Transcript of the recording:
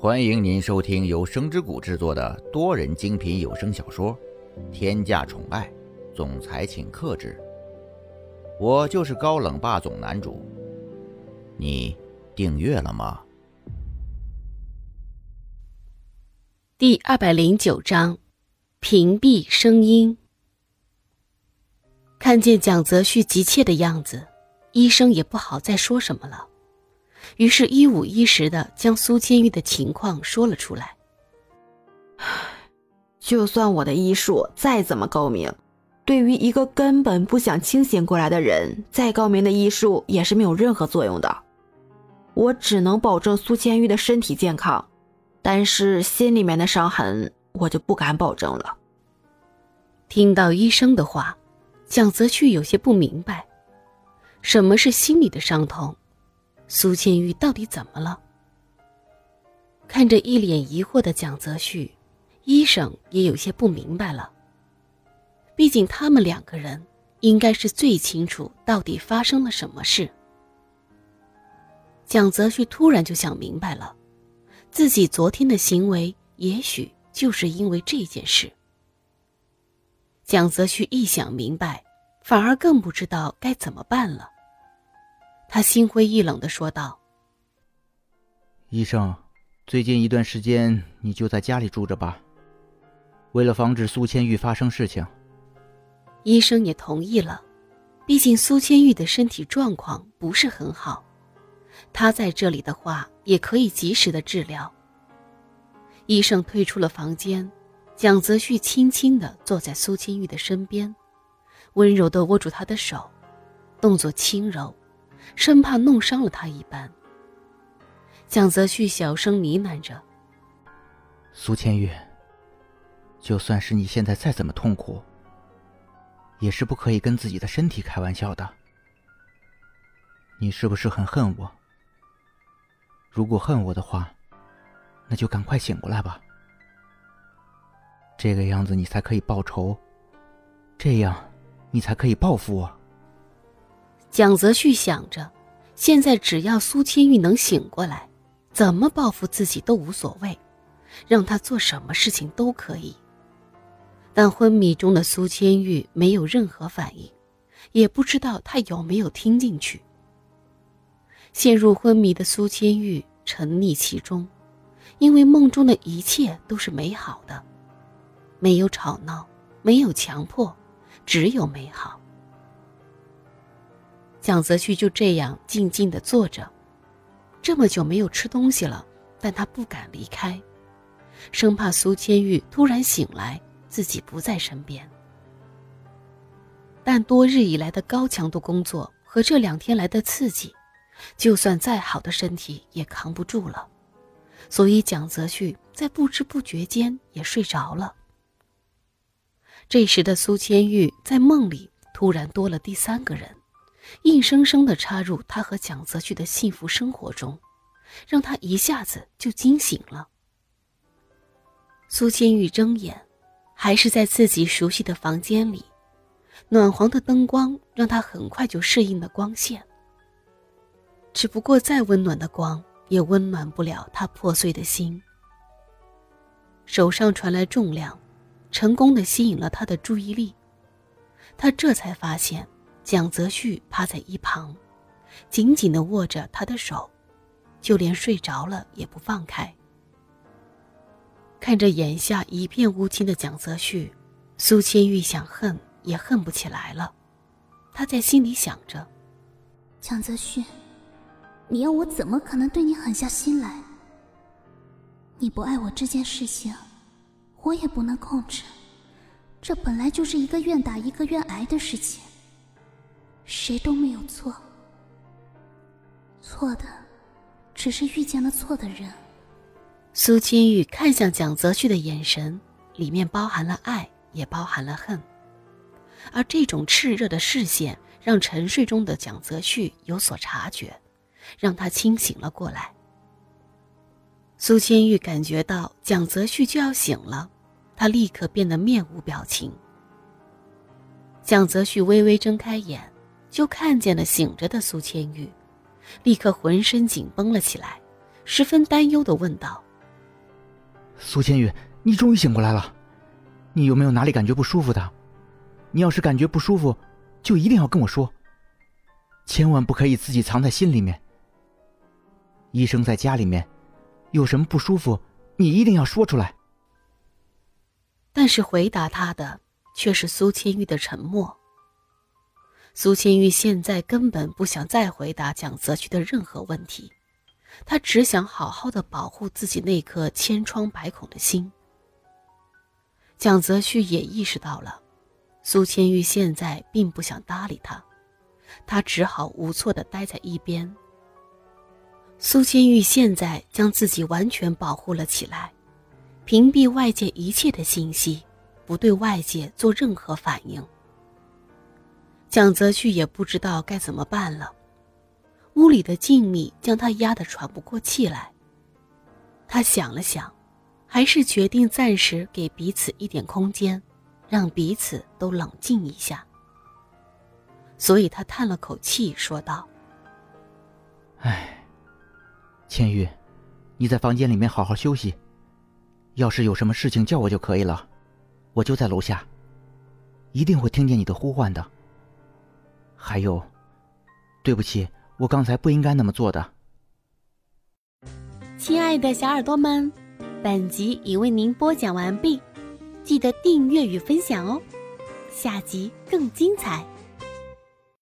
欢迎您收听由声之谷制作的多人精品有声小说《天价宠爱总裁请克制》，我就是高冷霸总男主。你订阅了吗？第二百零九章，屏蔽声音。看见蒋泽旭急切的样子，医生也不好再说什么了。于是，一五一十的将苏千玉的情况说了出来。就算我的医术再怎么高明，对于一个根本不想清醒过来的人，再高明的医术也是没有任何作用的。我只能保证苏千玉的身体健康，但是心里面的伤痕，我就不敢保证了。听到医生的话，蒋泽旭有些不明白，什么是心理的伤痛。苏千玉到底怎么了？看着一脸疑惑的蒋泽旭，医生也有些不明白了。毕竟他们两个人应该是最清楚到底发生了什么事。蒋泽旭突然就想明白了，自己昨天的行为也许就是因为这件事。蒋泽旭一想明白，反而更不知道该怎么办了。他心灰意冷的说道：“医生，最近一段时间你就在家里住着吧，为了防止苏千玉发生事情。”医生也同意了，毕竟苏千玉的身体状况不是很好，他在这里的话也可以及时的治疗。医生退出了房间，蒋泽旭轻轻的坐在苏千玉的身边，温柔的握住她的手，动作轻柔。生怕弄伤了他一般，蒋泽旭小声呢喃着：“苏千玉，就算是你现在再怎么痛苦，也是不可以跟自己的身体开玩笑的。你是不是很恨我？如果恨我的话，那就赶快醒过来吧。这个样子你才可以报仇，这样你才可以报复我。”蒋泽旭想着，现在只要苏千玉能醒过来，怎么报复自己都无所谓，让他做什么事情都可以。但昏迷中的苏千玉没有任何反应，也不知道他有没有听进去。陷入昏迷的苏千玉沉溺其中，因为梦中的一切都是美好的，没有吵闹，没有强迫，只有美好。蒋泽旭就这样静静地坐着，这么久没有吃东西了，但他不敢离开，生怕苏千玉突然醒来，自己不在身边。但多日以来的高强度工作和这两天来的刺激，就算再好的身体也扛不住了，所以蒋泽旭在不知不觉间也睡着了。这时的苏千玉在梦里突然多了第三个人。硬生生的插入他和蒋泽旭的幸福生活中，让他一下子就惊醒了。苏千玉睁眼，还是在自己熟悉的房间里，暖黄的灯光让他很快就适应了光线。只不过再温暖的光也温暖不了他破碎的心。手上传来重量，成功的吸引了他的注意力，他这才发现。蒋泽旭趴在一旁，紧紧地握着他的手，就连睡着了也不放开。看着眼下一片乌青的蒋泽旭，苏千玉想恨也恨不起来了。他在心里想着：“蒋泽旭，你要我怎么可能对你狠下心来？你不爱我这件事情，我也不能控制。这本来就是一个愿打一个愿挨的事情。”谁都没有错，错的只是遇见了错的人。苏千玉看向蒋泽旭的眼神，里面包含了爱，也包含了恨。而这种炽热的视线，让沉睡中的蒋泽旭有所察觉，让他清醒了过来。苏千玉感觉到蒋泽旭就要醒了，他立刻变得面无表情。蒋泽旭微微睁开眼。就看见了醒着的苏千玉，立刻浑身紧绷了起来，十分担忧的问道：“苏千玉，你终于醒过来了。你有没有哪里感觉不舒服的？你要是感觉不舒服，就一定要跟我说。千万不可以自己藏在心里面。医生在家里面，有什么不舒服，你一定要说出来。但是回答他的却是苏千玉的沉默。苏千玉现在根本不想再回答蒋泽旭的任何问题，他只想好好的保护自己那颗千疮百孔的心。蒋泽旭也意识到了，苏千玉现在并不想搭理他，他只好无措的待在一边。苏千玉现在将自己完全保护了起来，屏蔽外界一切的信息，不对外界做任何反应。蒋泽旭也不知道该怎么办了，屋里的静谧将他压得喘不过气来。他想了想。还是决定暂时给彼此一点空间，让彼此都冷静一下。所以他叹了口气，说道：“唉，千玉，你在房间里面好好休息。要是有什么事情叫我就可以了，我就在楼下，一定会听见你的呼唤的。还有，对不起，我刚才不应该那么做的。”亲爱的小耳朵们。本集已为您播讲完毕，记得订阅与分享哦，下集更精彩。